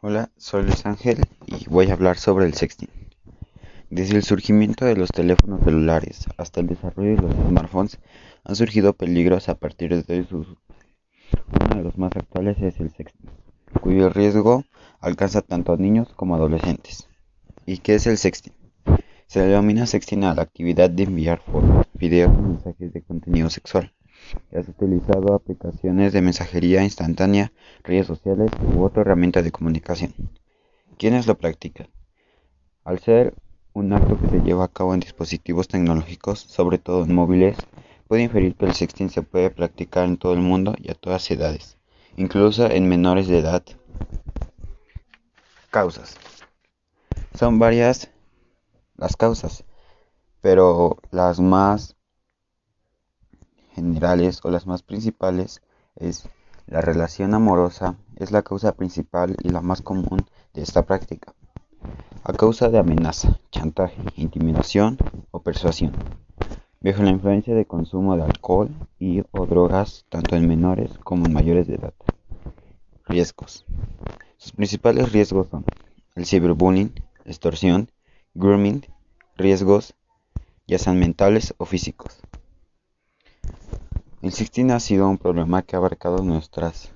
Hola, soy Luis Ángel y voy a hablar sobre el sexting. Desde el surgimiento de los teléfonos celulares hasta el desarrollo de los smartphones han surgido peligros a partir de sus Uno de los más actuales es el sexting, cuyo riesgo alcanza tanto a niños como a adolescentes. ¿Y qué es el sexting? Se denomina sexting a la actividad de enviar fotos, videos y mensajes de contenido sexual ¿Has utilizado aplicaciones de mensajería instantánea, redes sociales u otra herramienta de comunicación? ¿Quiénes lo practican? Al ser un acto que se lleva a cabo en dispositivos tecnológicos, sobre todo en móviles, puede inferir que el sexting se puede practicar en todo el mundo y a todas edades, incluso en menores de edad. Causas. Son varias las causas, pero las más generales o las más principales es la relación amorosa es la causa principal y la más común de esta práctica, a causa de amenaza, chantaje, intimidación o persuasión, bajo la influencia de consumo de alcohol y o drogas tanto en menores como en mayores de edad. Riesgos. Sus principales riesgos son el ciberbullying, extorsión, grooming, riesgos ya sean mentales o físicos. El sexting ha sido un problema que ha abarcado nuestras